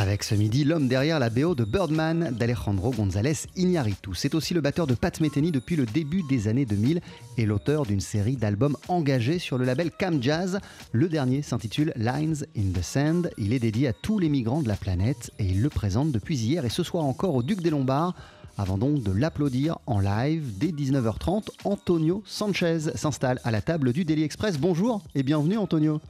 Avec ce midi, l'homme derrière la BO de Birdman d'Alejandro González Iñárritu. C'est aussi le batteur de Pat Metheny depuis le début des années 2000 et l'auteur d'une série d'albums engagés sur le label Cam Jazz. Le dernier s'intitule Lines in the Sand. Il est dédié à tous les migrants de la planète et il le présente depuis hier et ce soir encore au Duc des Lombards. Avant donc de l'applaudir en live, dès 19h30, Antonio Sanchez s'installe à la table du Daily Express. Bonjour et bienvenue Antonio.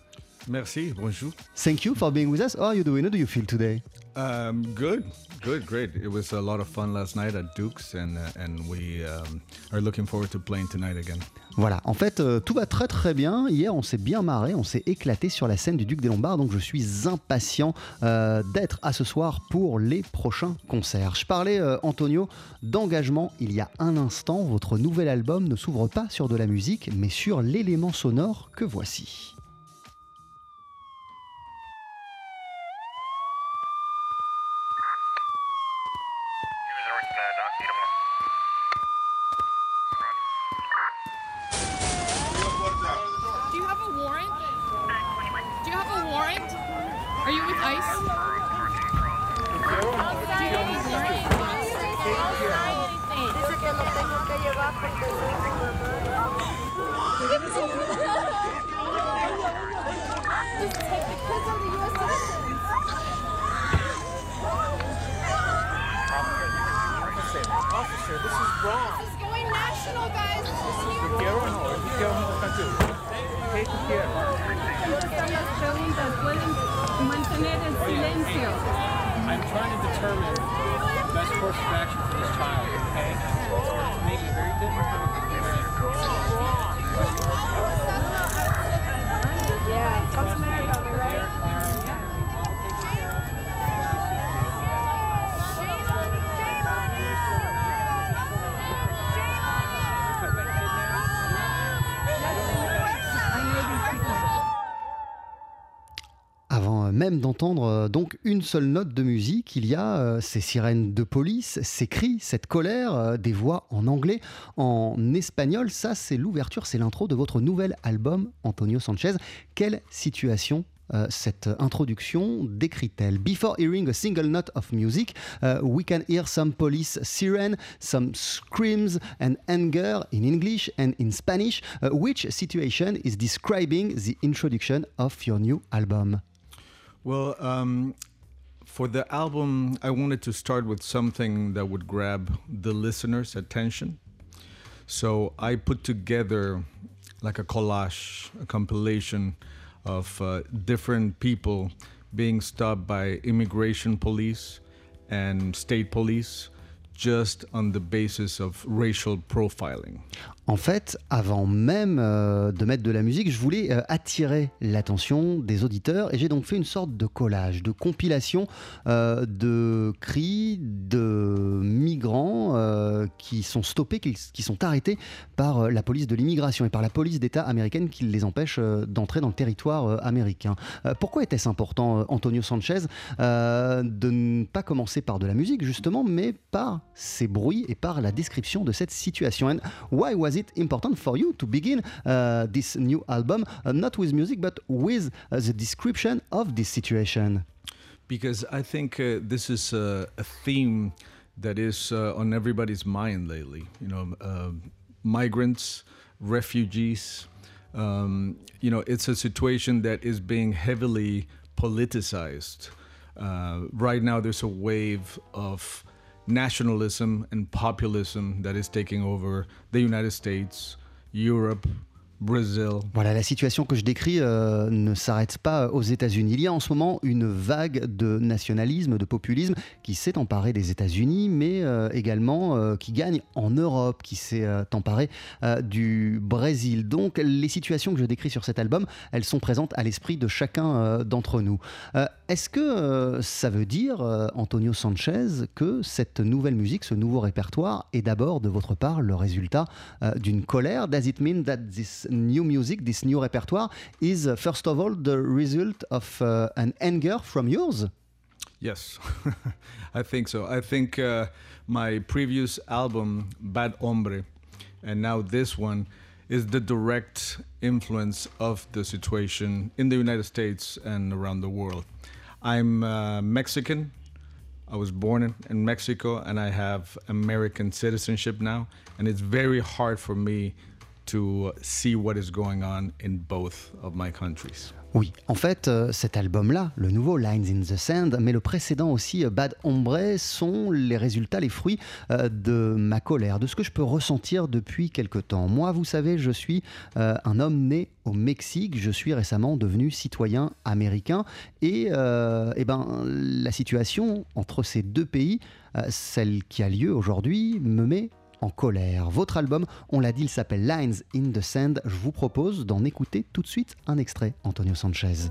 Merci, bonjour. Thank you for being with us. How are you doing? How do you feel today? Um, good, good, great. It was a lot of fun last night at Duke's, and uh, and we um, are looking forward to playing tonight again. Voilà, en fait, euh, tout va très très bien. Hier, on s'est bien marré, on s'est éclaté sur la scène du Duc des Lombards, donc je suis impatient euh, d'être à ce soir pour les prochains concerts. Je parlais, euh, Antonio, d'engagement il y a un instant. Votre nouvel album ne s'ouvre pas sur de la musique, mais sur l'élément sonore que voici. Do you have a warrant? Do you have a warrant? Are you with ICE? Do you have a warrant? Officer, this is wrong. This is going national, guys. Quiero o no? Quiero Take care. las preguntas, pueden mantener el silencio. I'm trying to determine the best course of action for this child, okay? It's making it very difficult. Yeah, what's the matter about me, right? Avant euh, d'entendre euh, donc une seule note de musique, il y a euh, ces sirènes de police, ces cris, cette colère, euh, des voix en anglais, en espagnol. Ça, c'est l'ouverture, c'est l'intro de votre nouvel album, Antonio Sanchez. Quelle situation cette introduction décrit-elle? Before hearing a single note of music, we can hear some police siren, some screams and anger in English and in Spanish. Uh, which situation is describing the introduction of your new album? Well, um, for the album, I wanted to start with something that would grab the listener's attention. So I put together like a collage, a compilation of uh, different people being stopped by immigration police and state police just on the basis of racial profiling. En fait, avant même euh, de mettre de la musique, je voulais euh, attirer l'attention des auditeurs et j'ai donc fait une sorte de collage, de compilation euh, de cris de migrants qui sont stoppés, qui, sont arrêtés par la police de l'immigration et par la police d'État américaine qui les empêche d'entrer dans le territoire américain. Pourquoi était-ce important, Antonio Sanchez, de ne pas commencer par de la musique justement, mais par ces bruits et par la description de cette situation? And why was it important for you to begin uh, this new album, uh, not with music, but with uh, the description of this situation? because I think this is a, a theme that is on everybody's mind lately. You know, uh, migrants, refugees. Um, you know, it's a situation that is being heavily politicized. Uh, right now, there's a wave of nationalism and populism that is taking over the United States, Europe, Brazil. Voilà, la situation que je décris euh, ne s'arrête pas aux États-Unis. Il y a en ce moment une vague de nationalisme, de populisme qui s'est emparée des États-Unis, mais euh, également euh, qui gagne en Europe, qui s'est emparée du Brésil. Donc les situations que je décris sur cet album, elles sont présentes à l'esprit de chacun d'entre nous. Est-ce que euh, ça veut dire, euh, Antonio Sanchez, que cette nouvelle musique, ce nouveau répertoire est d'abord de votre part le résultat euh, d'une colère? Does it mean that this new music, this new repertoire, is uh, first of all the result of uh, an anger from yours? Yes, I think so. I think uh, my previous album, Bad Hombre, and now this one is the direct influence of the situation in the United States and around the world. I'm uh, Mexican. I was born in, in Mexico and I have American citizenship now. And it's very hard for me to see what is going on in both of my countries. Oui, en fait, euh, cet album-là, le nouveau Lines in the Sand, mais le précédent aussi, euh, Bad Hombre, sont les résultats, les fruits euh, de ma colère, de ce que je peux ressentir depuis quelque temps. Moi, vous savez, je suis un homme né au Mexique, je suis récemment devenu citoyen américain, et euh, eh ben, la situation entre ces deux pays, celle qui a lieu aujourd'hui, me met en colère. Votre album, on l'a dit, il s'appelle Lines in the Sand. Je vous propose d'en écouter tout de suite un extrait, Antonio Sanchez.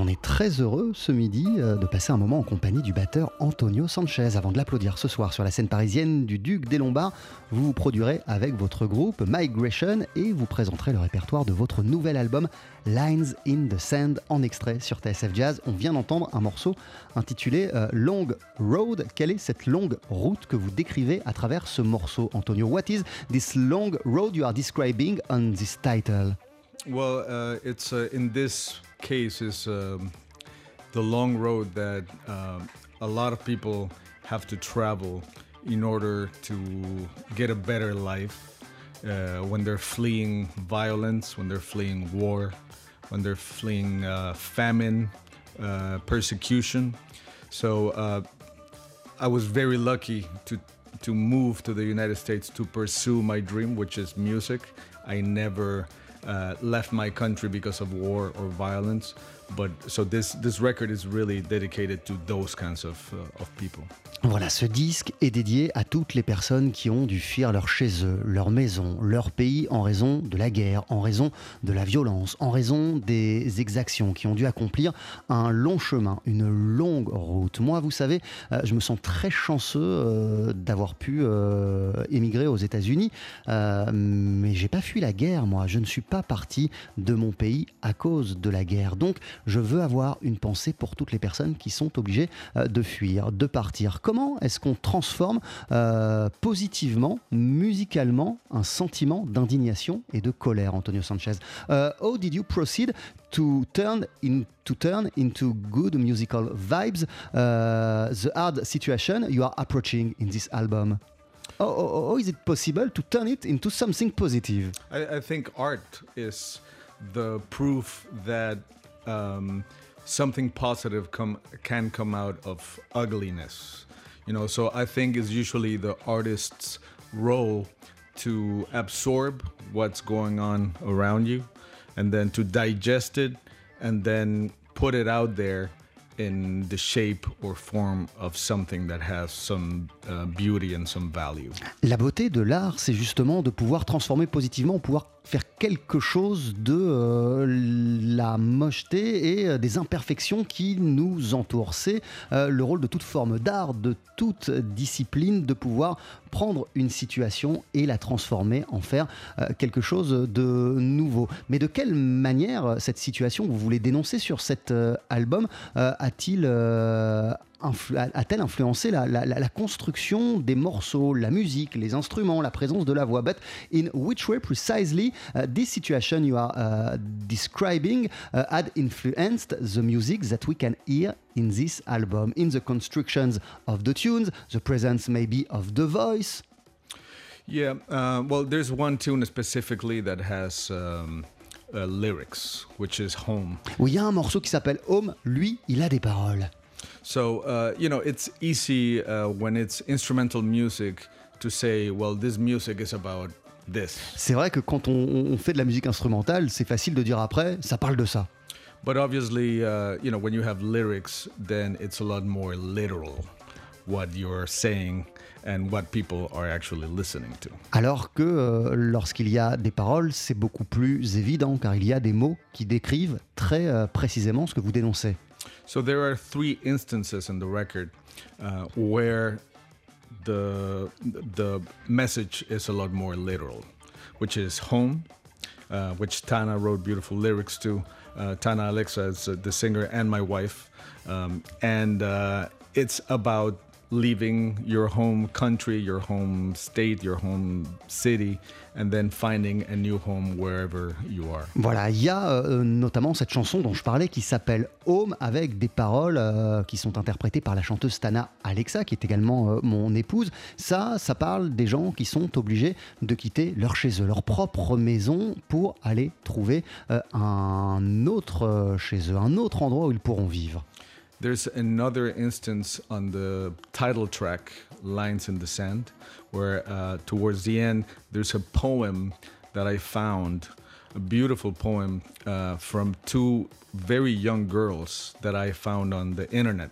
On est très heureux ce midi euh, de passer un moment en compagnie du batteur Antonio Sanchez. Avant de l'applaudir ce soir sur la scène parisienne du Duc des Lombards, vous vous produirez avec votre groupe Migration et vous présenterez le répertoire de votre nouvel album Lines in the Sand en extrait sur TSF Jazz. On vient d'entendre un morceau intitulé euh, Long Road. Quelle est cette longue route que vous décrivez à travers ce morceau, Antonio? What is this long road you are describing on this title? Well, uh, it's uh, in this case is um, the long road that um, a lot of people have to travel in order to get a better life uh, when they're fleeing violence, when they're fleeing war, when they're fleeing uh, famine, uh, persecution. So uh, I was very lucky to to move to the United States to pursue my dream, which is music. I never uh, left my country because of war or violence, but so this this record is really dedicated to those kinds of uh, of people. Voilà, ce disque est dédié à toutes les personnes qui ont dû fuir leur chez eux, leur maison, leur pays en raison de la guerre, en raison de la violence, en raison des exactions, qui ont dû accomplir un long chemin, une longue route. Moi, vous savez, euh, je me sens très chanceux euh, d'avoir pu euh, émigrer aux États-Unis, euh, mais j'ai pas fui la guerre, moi. Je ne suis pas parti de mon pays à cause de la guerre. Donc, je veux avoir une pensée pour toutes les personnes qui sont obligées euh, de fuir, de partir. Comment est-ce qu'on transforme euh, positivement, musicalement, un sentiment d'indignation et de colère, Antonio Sanchez? Euh, How did you proceed to turn in, to turn into good musical vibes uh, the hard situation you are approaching in this album? How, how- how is it possible to turn it into something positive? I, I think art is the proof that um, something positive come can come out of ugliness. You know, so I think it's usually the artist's role to absorb what's going on around you and then to digest it and then put it out there in the shape or form of something that has some beauty and some value. La beauté de l'art, c'est justement de pouvoir transformer positivement, pouvoir faire quelque chose de euh, la mocheté et euh, des imperfections qui nous entourent. C'est euh, le rôle de toute forme d'art, de toute discipline, de pouvoir prendre une situation et la transformer, en faire quelque chose de nouveau. Mais de quelle manière cette situation vous voulez dénoncer sur cet album euh, a-t-il euh, influ- a-t-elle influencé la, la- la- la construction des morceaux, la musique, les instruments, la présence de la voix? But in which way precisely uh, this situation you are uh, describing uh, had influenced the music that we can hear in this album, in the constructions of the tunes, the presence maybe of the voice? Yeah, uh, well, there's one tune specifically that has um, uh, lyrics, which is Home. Où il y a un morceau qui s'appelle Home, lui, il a des paroles. So, uh, you know, it's easy uh, when it's instrumental music to say, well, this music is about this. C'est vrai que quand on, on fait de la musique instrumentale, c'est facile de dire après, ça parle de ça. But obviously, uh, you know, when you have lyrics, then it's a lot more literal what you're saying and what people are actually listening to. Alors que euh, lorsqu'il y a des paroles, c'est beaucoup plus évident car il y a des mots qui décrivent très euh, précisément ce que vous dénoncez. So there are three instances in the record uh, where the the message is a lot more literal, which is home, uh, which Tana wrote beautiful lyrics to. Uh, Tana Alexa is uh, the singer and my wife, um, and uh, it's about leaving your home country, your home state, your home city, and then finding a new home wherever you are. Voilà, il y a euh, notamment cette chanson dont je parlais qui s'appelle Home avec des paroles euh, qui sont interprétées par la chanteuse Tana Alexa qui est également euh, mon épouse. Ça, ça parle des gens qui sont obligés de quitter leur chez eux, leur propre maison pour aller trouver un autre chez eux, un autre endroit où ils pourront vivre. There's another instance on the title track, Lines in the Sand, where uh, towards the end there's a poem that I found, a beautiful poem uh, from two very young girls that I found on the internet.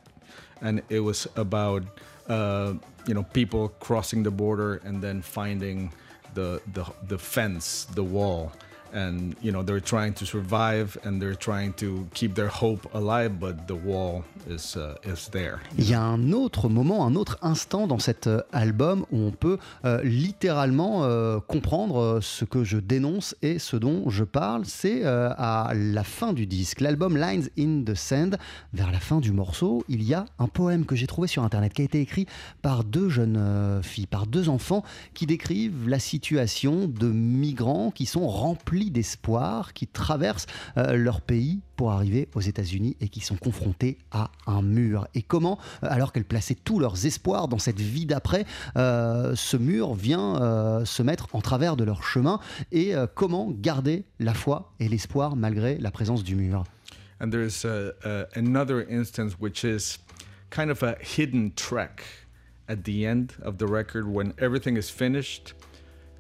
And it was about, uh, you know, people crossing the border and then finding the the the fence, the wall, and you know they're trying to survive and they're trying to keep their hope alive, but the wall is uh, is there. Il y a un autre moment, un autre instant dans cet euh, album où on peut euh, littéralement euh, comprendre ce que je dénonce et ce dont je parle. C'est à la fin du disque, l'album Lines in the Sand. Vers la fin du morceau, il y a un poème que j'ai trouvé sur internet qui a été écrit par deux jeunes filles, par deux enfants qui décrivent la situation de migrants qui sont remplis d'espoir, qui traversent euh, leur pays pour arriver aux États-Unis et qui sont confrontés à un mur. Et comment, euh, alors qu'elles plaçaient tous leurs espoirs dans cette vie d'après, euh, ce mur vient se mettre en travers de leur chemin et comment garder la foi et l'espoir malgré la présence du mur? And there's uh, uh, another instance which is kind of a hidden track at the end of the record when everything is finished.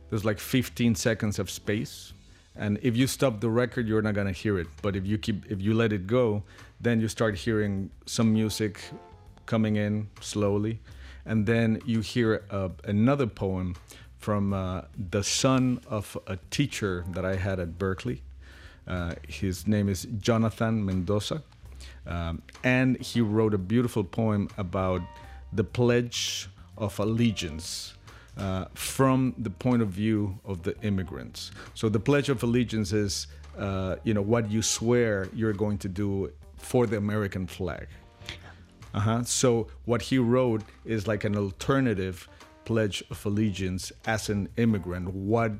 There's like 15 seconds of space, and if you stop the record, you're not gonna hear it. But if you keep, if you let it go, then you start hearing some music coming in slowly, and then you hear uh, another poem from uh, the son of a teacher that I had at Berkeley. Uh, his name is Jonathan Mendoza. Um, and he wrote a beautiful poem about the Pledge of Allegiance uh, from the point of view of the immigrants. So the Pledge of Allegiance is, uh, you know, what you swear you're going to do for the American flag. Uh-huh. So what he wrote is like an alternative pledge of allegiance as an immigrant. What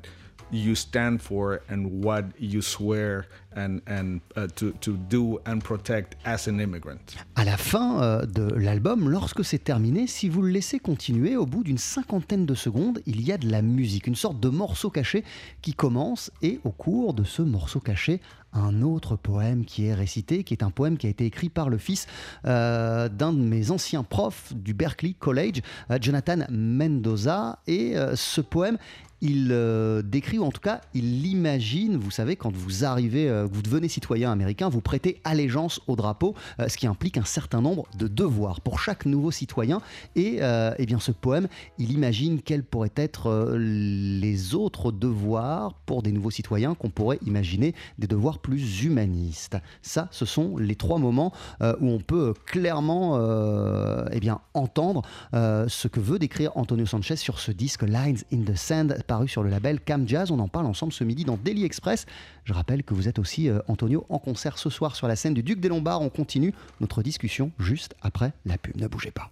you stand for and what you swear and and uh, to to do and protect as an immigrant. À la fin euh, de l'album, lorsque c'est terminé, si vous le laissez continuer, au bout d'une cinquantaine de secondes, il y a de la musique, une sorte de morceau caché qui commence et au cours de ce morceau caché, un autre poème qui est récité, qui est un poème qui a été écrit par le fils euh, d'un de mes anciens profs du Berkeley College, euh, Jonathan Mendoza. Et euh, ce poème, il euh, décrit, ou en tout cas, il l'imagine, vous savez, quand vous arrivez, euh, vous devenez citoyen américain, vous prêtez allégeance au drapeau, euh, ce qui implique un certain nombre de devoirs pour chaque nouveau citoyen. Et euh, eh bien, ce poème, il imagine quels pourraient être euh, les autres devoirs pour des nouveaux citoyens qu'on pourrait imaginer des devoirs plus humanistes. Ça, ce sont les trois moments euh, où on peut clairement euh, eh bien, entendre euh, ce que veut décrire Antonio Sanchez sur ce disque Lines in the Sand, paru sur le label Cam Jazz. On en parle ensemble ce midi dans Daily Express. Je rappelle que vous êtes aussi, euh, Antonio, en concert ce soir sur la scène du Duc des Lombards. On continue notre discussion juste après la pub. Ne bougez pas.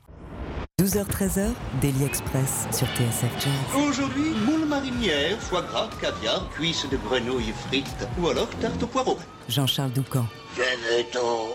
12h-13h, Daily Express sur TSF Jazz. Aujourd'hui, moule marinière, foie gras, caviar, cuisses de grenouille frites ou alors tarte au poireau. Jean-Charles Doucan. Venez-t'en.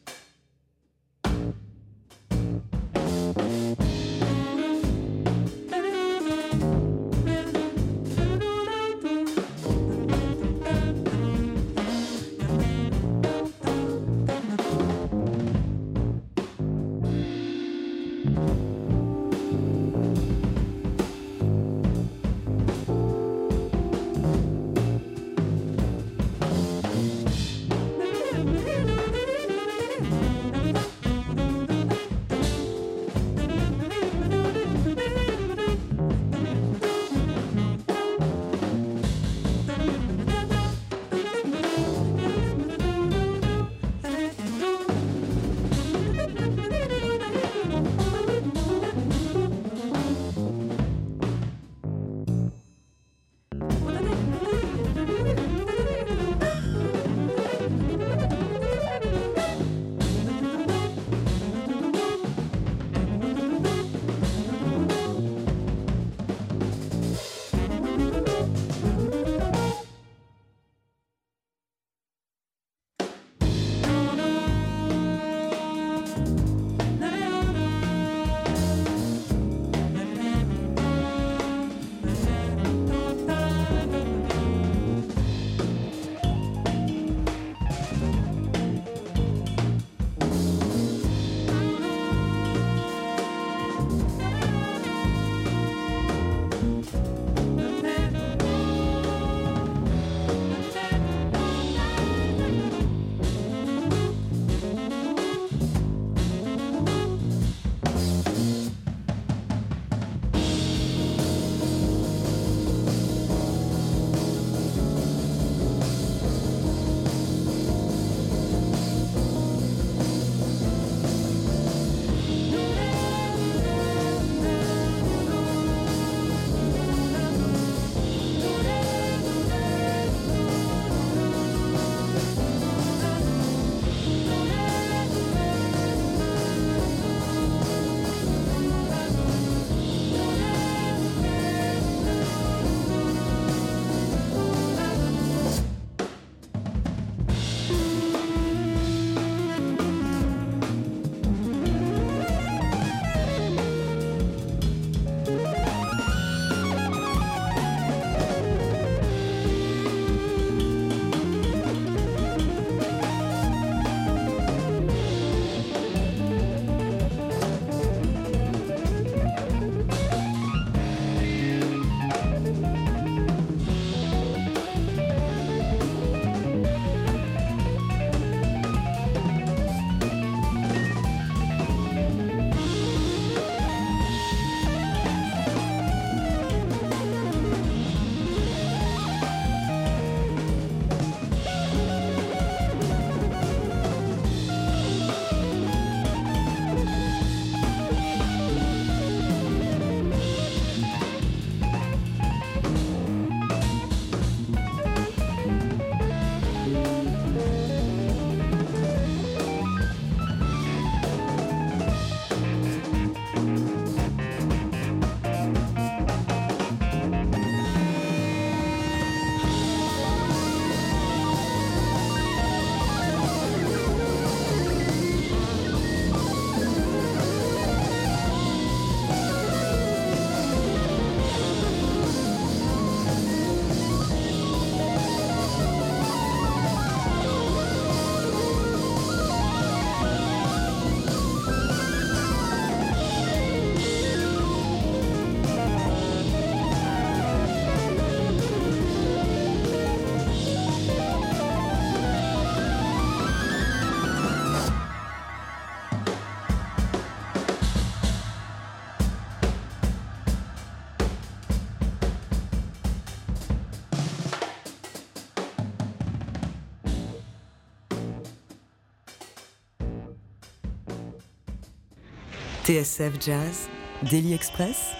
TSF Jazz, Daily Express,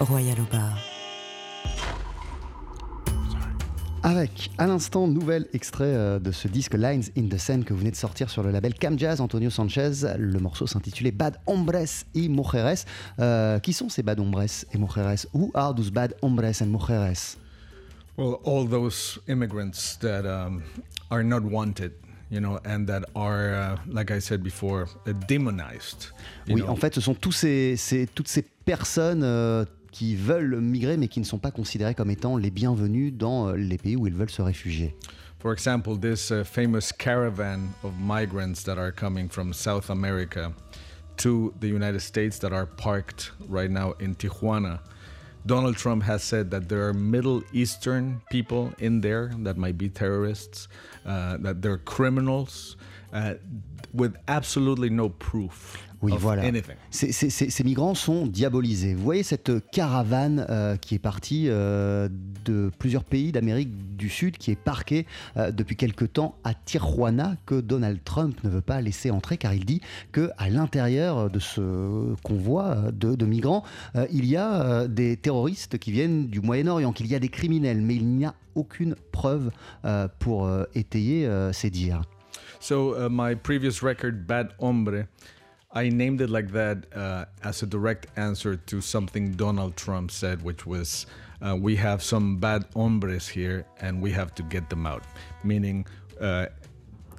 Royal au bar. Avec, à l'instant, nouvel extrait euh, de ce disque Lines in the Sand que vous venez de sortir sur le label Cam Jazz, Antonio Sanchez. Le morceau s'intitulait Bad Hombres y Mujeres. Euh, qui sont ces Bad Hombres et Mujeres? Who are those Bad Hombres and Mujeres? Well, all those immigrants that um, are not wanted, you know, and that are, uh, like I said before, uh, demonized. Oui, know. en fait, ce sont tous ces, ces- toutes ces personnes euh, qui veulent migrer mais qui ne sont pas considérées comme étant les bienvenus dans euh, les pays où ils veulent se réfugier. For example, this uh, famous caravan of migrants that are coming from South America to the United States that are parked right now in Tijuana. Donald Trump has said that there are Middle Eastern people in there that might be terrorists, uh, that they're criminals, uh, with absolutely no proof Oui, of voilà. anything. Ces, ces- ces- ces migrants sont diabolisés. Vous voyez cette caravane euh, qui est partie euh, de plusieurs pays d'Amérique du Sud, qui est parquée euh, depuis quelque temps à Tijuana, que Donald Trump ne veut pas laisser entrer, car il dit que à l'intérieur de ce convoi euh, de, de migrants, euh, il y a euh, des terroristes qui viennent du Moyen-Orient, qu'il y a des criminels, mais il n'y a aucune preuve euh, pour euh, étayer euh, ces dires. So uh, my previous record, Bad Hombre, I named it like that uh, as a direct answer to something Donald Trump said, which was, uh, "We have some bad hombres here, and we have to get them out." Meaning, uh,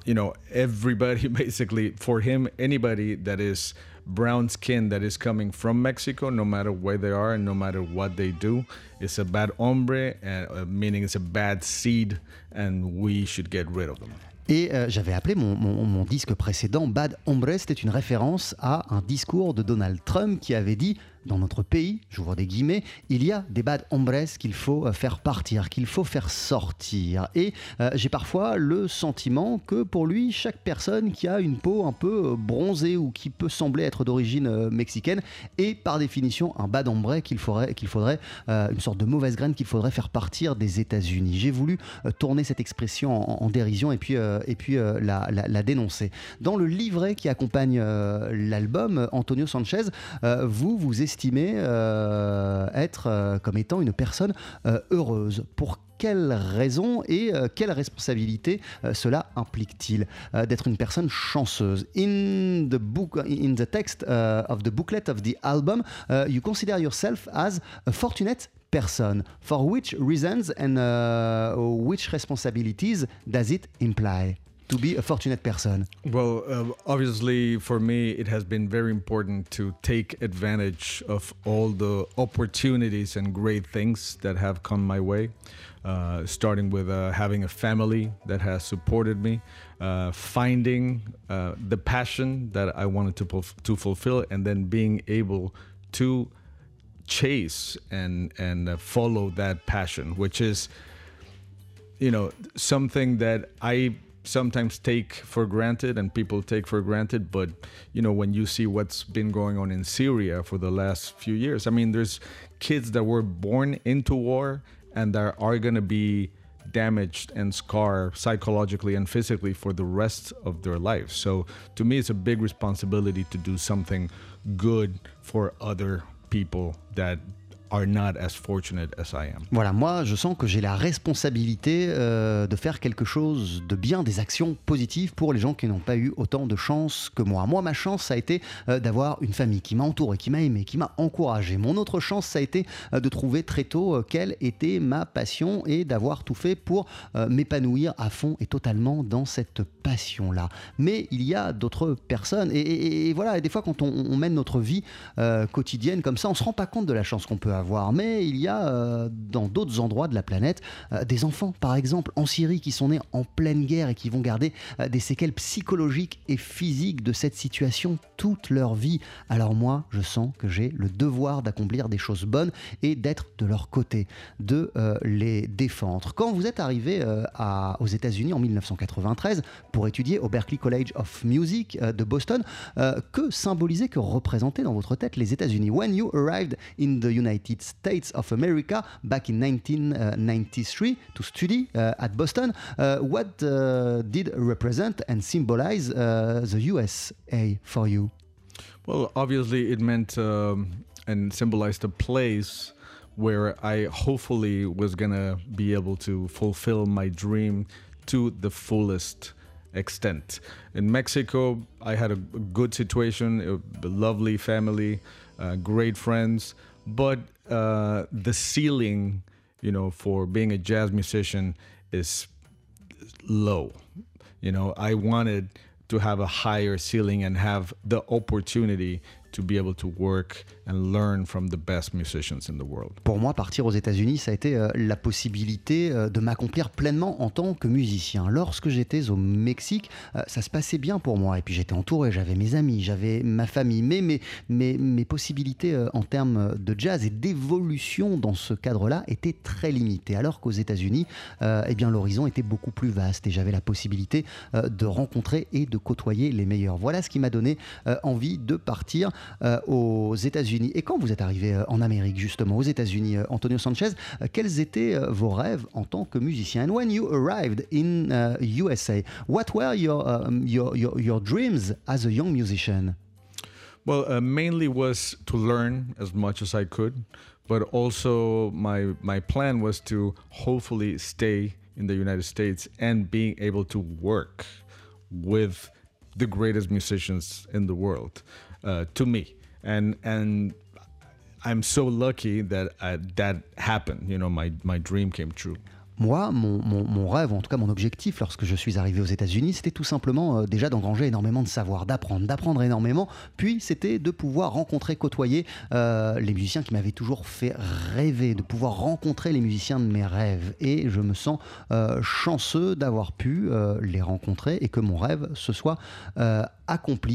you know, everybody basically for him, anybody that is brown skin that is coming from Mexico, no matter where they are and no matter what they do, is a bad hombre, uh, meaning it's a bad seed, and we should get rid of them. Et euh, j'avais appelé mon, mon- disque précédent Bad Hombre, c'était une référence à un discours de Donald Trump qui avait dit dans notre pays, j'ouvre des guillemets, il y a des bad hombres qu'il faut euh, faire partir, qu'il faut faire sortir. Et euh, j'ai parfois le sentiment que pour lui, chaque personne qui a une peau un peu euh, bronzée ou qui peut sembler être d'origine mexicaine est par définition un bad hombre qu'il faudrait, qu'il faudrait une sorte de mauvaise graine qu'il faudrait faire partir des États-Unis. J'ai voulu tourner cette expression en, dérision et puis, et puis la, la- dénoncer. Dans le livret qui accompagne l'album, Antonio Sanchez, vous vous estimez euh, être euh, comme étant une personne euh, heureuse. Pour quelle raison et euh, quelle responsabilité euh, cela implique-t-il euh, d'être une personne chanceuse? In the book, in the text uh, of the booklet of the album, uh, you consider yourself as a fortunate person. For which reasons and uh, which responsibilities does it imply? To be a fortunate person? Well, uh, obviously, for me, it has been very important to take advantage of all the opportunities and great things that have come my way. Uh, starting with uh, having a family that has supported me, uh, finding uh, the passion that I wanted to, to fulfill, and then being able to chase and and uh, follow that passion, which is you know something that i sometimes take for granted and people take for granted but you know when you see what's been going on in syria for the last few years i mean there's kids that were born into war and that are going to be damaged and scarred psychologically and physically for the rest of their lives. So to me it's a big responsibility to do something good for other people that are not as fortunate as i am Voilà, moi je sens que j'ai la responsabilité euh, de faire quelque chose de bien, des actions positives pour les gens qui n'ont pas eu autant de chance que moi. Moi, ma chance, ça a été euh, d'avoir une famille qui m'a entouré, qui m'a aimé, qui m'a encouragé. Mon autre chance, ça a été euh, de trouver très tôt quelle était ma passion et d'avoir tout fait pour m'épanouir à fond et totalement dans cette passion-là. Mais il y a d'autres personnes et, voilà, et des fois quand on, on mène notre vie quotidienne comme ça, on se rend pas compte de la chance qu'on peut Mais il y a euh, dans d'autres endroits de la planète euh, des enfants, par exemple en Syrie, qui sont nés en pleine guerre et qui vont garder euh, des séquelles psychologiques et physiques de cette situation toute leur vie. Alors moi, je sens que j'ai le devoir d'accomplir des choses bonnes et d'être de leur côté, de les défendre. Quand vous êtes arrivé aux États-Unis en 1993 pour étudier au Berklee College of Music de Boston, que symbolisaient, que représentaient dans votre tête les États-Unis? When you arrived in the United States of America back in 1993 to study uh, at Boston, uh, what uh, did represent and symbolize the USA for you? Well, obviously, it meant um, and symbolized a place where I hopefully was gonna be able to fulfill my dream to the fullest extent. In Mexico, I had a good situation, a lovely family, uh, great friends, but uh, the ceiling, you know, for being a jazz musician is low. You know, I wanted to have a higher ceiling and have the opportunity to be able to work and learn from the best musicians in the world. Pour moi, partir aux États-Unis, ça a été euh, la possibilité euh, de m'accomplir pleinement en tant que musicien. Lorsque j'étais au Mexique, euh, ça se passait bien pour moi. Et puis j'étais entouré, j'avais mes amis, j'avais ma famille. Mais mes, mes, mes possibilités en termes de jazz et d'évolution dans ce cadre-là étaient très limitées. Alors qu'aux États-Unis, eh bien l'horizon était beaucoup plus vaste et j'avais la possibilité de rencontrer et de côtoyer les meilleurs. Voilà ce qui m'a donné envie de partir euh, aux États-Unis. Et quand vous êtes arrivé euh, en Amérique, justement, aux États-Unis, euh, Antonio Sanchez, euh, quels étaient vos rêves en tant que musicien? And when you arrived in uh, USA, what were your, um, your, your, your dreams as a young musician? Well, uh, mainly was to learn as much as I could, but also my my plan was to hopefully stay in the United States and being able to work with the greatest musicians in the world. Uh, to me, and and I'm so lucky that uh, that happened. You know, my my dream came true. Moi, mon, rêve, en tout cas mon objectif lorsque je suis arrivé aux États-Unis, c'était tout simplement euh, déjà d'engranger énormément de savoir, d'apprendre, d'apprendre énormément. Puis c'était de pouvoir rencontrer, côtoyer euh, les musiciens qui m'avaient toujours fait rêver, de pouvoir rencontrer les musiciens de mes rêves. Et je me sens euh, chanceux d'avoir pu les rencontrer et que mon rêve se soit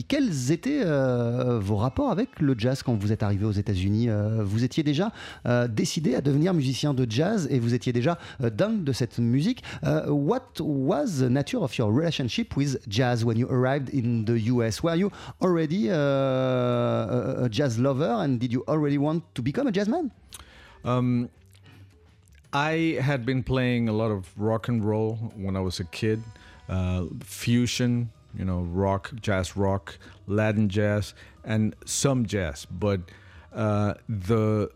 Quels étaient euh, vos rapports avec le jazz quand vous êtes arrivé aux États-Unis Euh, Vous étiez déjà euh, décidé à devenir musicien de jazz et vous étiez déjà dingue de cette musique. Euh, what was the nature of your relationship with jazz when you arrived in the US? Were you already uh, a, a jazz lover and did you already want to become a jazzman? Um, I had been playing a lot of rock and roll when I was a kid, uh, fusion, you know, rock, jazz rock, Latin jazz, and some jazz. But uh, the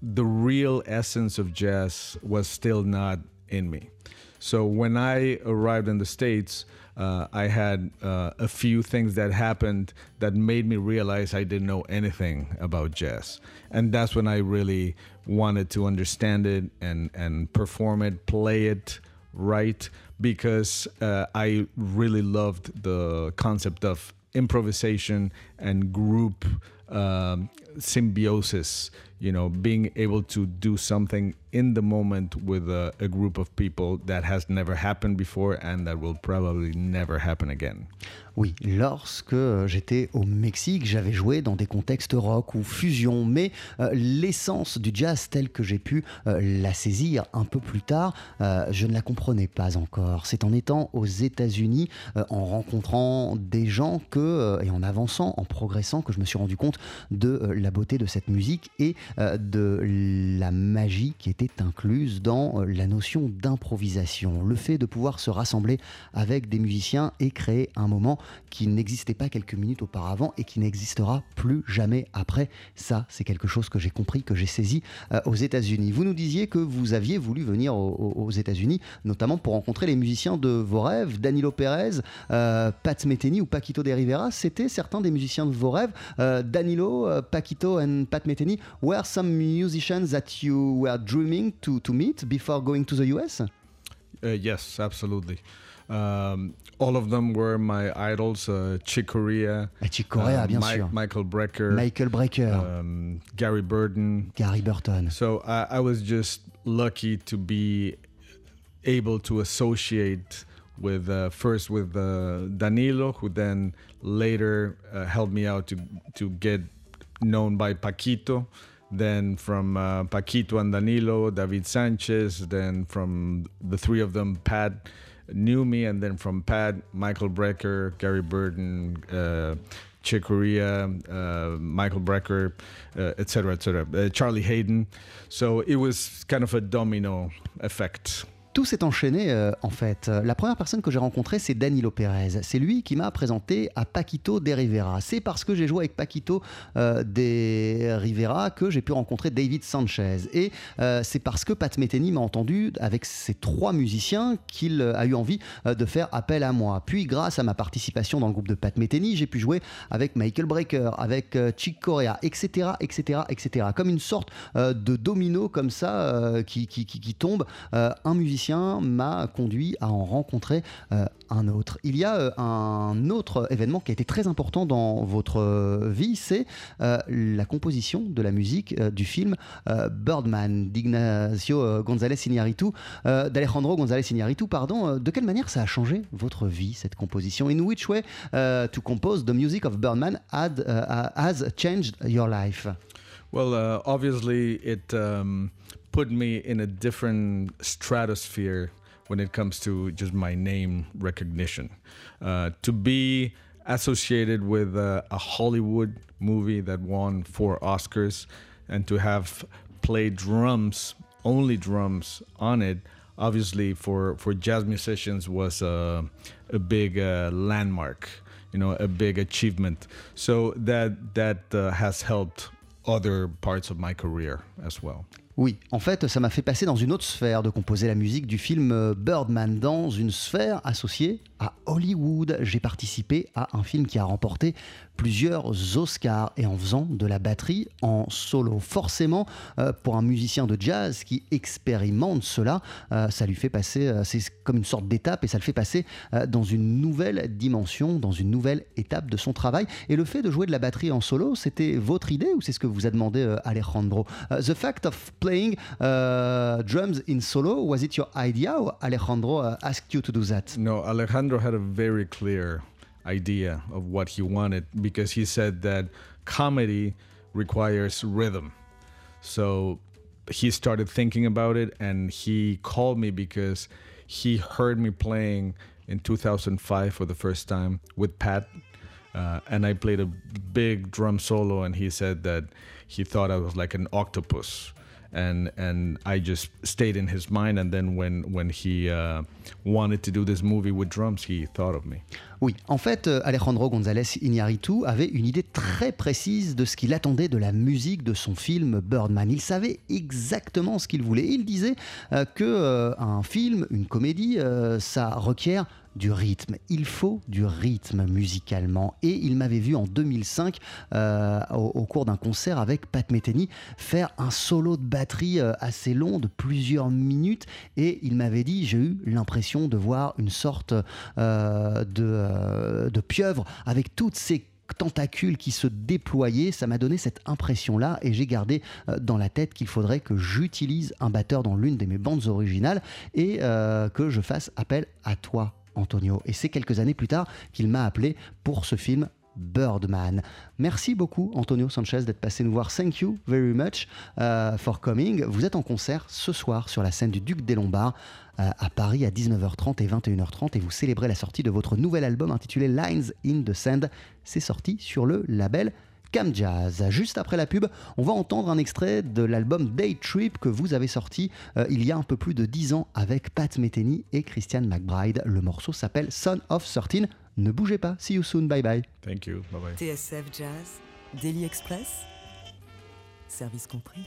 the real essence of jazz was still not in me. So when I arrived in the States, uh, I had uh, a few things that happened that made me realize I didn't know anything about jazz. And that's when I really wanted to understand it and, and perform it, play it right, because uh, I really loved the concept of improvisation and group um, symbiosis you know being able to do something in the moment with a, a group of people that has never happened before and that will probably never happen again Oui, lorsque euh, j'étais au Mexique, j'avais joué dans des contextes rock ou fusion, mais euh, l'essence du jazz telle que j'ai pu euh, la saisir un peu plus tard, euh, je ne la comprenais pas encore. C'est en étant aux États-Unis, euh, en rencontrant des gens que, euh, et en avançant, en progressant, que je me suis rendu compte de euh, la beauté de cette musique et euh, de la magie qui était incluse dans euh, la notion d'improvisation. Le fait de pouvoir se rassembler avec des musiciens et créer un moment qui n'existait pas quelques minutes auparavant et qui n'existera plus jamais après. Ça, c'est quelque chose que j'ai compris, que j'ai saisi aux États-Unis. Vous nous disiez que vous aviez voulu venir au- au- aux États-Unis, notamment pour rencontrer les musiciens de vos rêves, Danilo Perez, euh, Pat Metheny ou Paquito de Rivera. C'était certains des musiciens de vos rêves. Euh, Danilo, euh, Paquito and Pat Metheny were some musicians that you were dreaming to, to meet before going to the US? Uh, yes, absolutely. Um, all of them were my idols. Uh, Chick Corea, Chick Corea, uh, bien Mi- sûr. Michael Brecker, Michael Brecker. um, Gary Burton, Gary Burton. So I, I was just lucky to be able to associate with uh, first with uh, Danilo, who then later uh, helped me out to to get known by Paquito. Then from uh, Paquito and Danilo, David Sanchez. Then from the three of them, Pat knew me, and then from Pat, Michael Brecker, Gary Burton, uh, Chick Corea, uh, Michael Brecker, uh, etc., etc. Uh, Charlie Hayden. So it was kind of a domino effect. Tout s'est enchaîné euh, en fait. La première personne que j'ai rencontrée, c'est Danilo Pérez. C'est lui qui m'a présenté à Paquito de Rivera. C'est parce que j'ai joué avec Paquito euh, de Rivera que j'ai pu rencontrer David Sanchez. Et euh, c'est parce que Pat Metheny m'a entendu avec ces trois musiciens qu'il a eu envie de faire appel à moi. Puis grâce à ma participation dans le groupe de Pat Metheny, j'ai pu jouer avec Michael Breaker, avec Chick Corea, etc., etc., etc. Comme une sorte de domino comme ça qui, tombe. Un musicien m'a conduit à en rencontrer euh, un autre. Il y a euh, un autre événement qui a été très important dans votre euh, vie, c'est la composition de la musique du film Birdman d'Ignacio González Iñárritu, d'Alejandro González Iñárritu, pardon. De quelle manière ça a changé votre vie cette composition? In which way to compose the music of Birdman has changed your life? Well, uh, obviously, it um, put me in a different stratosphere when it comes to just my name recognition. Uh, to be associated with uh, a Hollywood movie that won four Oscars and to have played drums, only drums on it, obviously for, for jazz musicians was a, a big uh, landmark, you know, a big achievement. So that that uh, has helped other parts of my career as well. Oui, en fait, ça m'a fait passer dans une autre sphère de composer la musique du film euh, Birdman, dans une sphère associée à Hollywood. J'ai participé à un film qui a remporté plusieurs Oscars et en faisant de la batterie en solo. Forcément, euh, pour un musicien de jazz qui expérimente cela, euh, ça lui fait passer, euh, c'est comme une sorte d'étape et ça le fait passer dans une nouvelle dimension, dans une nouvelle étape de son travail. Et le fait de jouer de la batterie en solo, c'était votre idée ou c'est ce que vous a demandé Alejandro? The fact of playing drums in solo, was it your idea? Or Alejandro asked you to do that? No, Alejandro had a very clear idea of what he wanted because he said that comedy requires rhythm. So he started thinking about it and he called me because he heard me playing in 2005 for the first time with Pat. Uh, and I played a big drum solo, and he said that he thought I was like an octopus. And and I just stayed in his mind. And then when when he uh, wanted to do this movie with drums, he thought of me. Oui, en fait, euh, Alejandro González Iñárritu avait une idée très précise de ce qu'il attendait de la musique de son film Birdman. Il savait exactement ce qu'il voulait. Il disait euh, que euh, un film, une comédie, euh, ça requiert du rythme. Il faut du rythme musicalement. Et il m'avait vu en 2005, euh, au, cours d'un concert avec Pat Metheny, faire un solo de batterie euh, assez long de plusieurs minutes. Et il m'avait dit, j'ai eu l'impression de voir une sorte euh, de, pieuvre avec toutes ces tentacules qui se déployaient, ça m'a donné cette impression-là et j'ai gardé dans la tête qu'il faudrait que j'utilise un batteur dans l'une de mes bandes originales et que je fasse appel à toi, Antonio. Et c'est quelques années plus tard qu'il m'a appelé pour ce film Birdman. Merci beaucoup Antonio Sanchez d'être passé nous voir. Thank you very much uh, for coming. Vous êtes en concert ce soir sur la scène du Duc des Lombards euh, à Paris à 19h30 et 21h30 et vous célébrez la sortie de votre nouvel album intitulé Lines in the Sand. C'est sorti sur le label Cam Jazz. Juste après la pub, on va entendre un extrait de l'album Day Trip que vous avez sorti euh, il y a un peu plus de 10 ans avec Pat Metheny et Christian McBride. Le morceau s'appelle Son of 13. Ne bougez pas. See you soon. Bye bye. Thank you. Bye bye. TSF Jazz, Daily Express, service compris.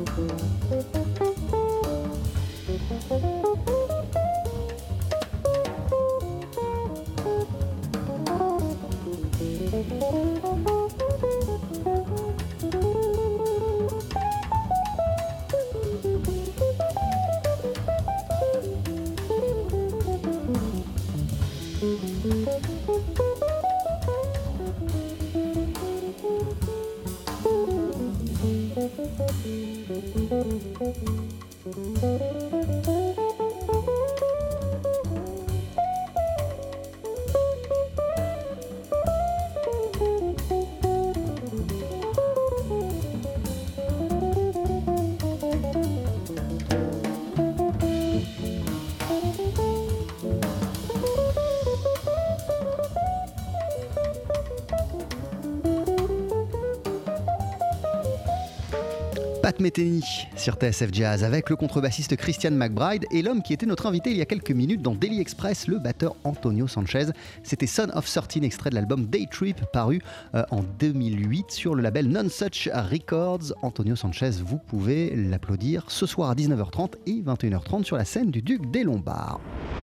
うん。Metheny sur TSF Jazz avec le contrebassiste Christian McBride et l'homme qui était notre invité il y a quelques minutes dans Daily Express, le batteur Antonio Sanchez. C'était Son of 13, extrait de l'album Day Trip paru euh, en 2008 sur le label Non Such Records. Antonio Sanchez, vous pouvez l'applaudir ce soir à 19h30 et 21h30 sur la scène du Duc des Lombards.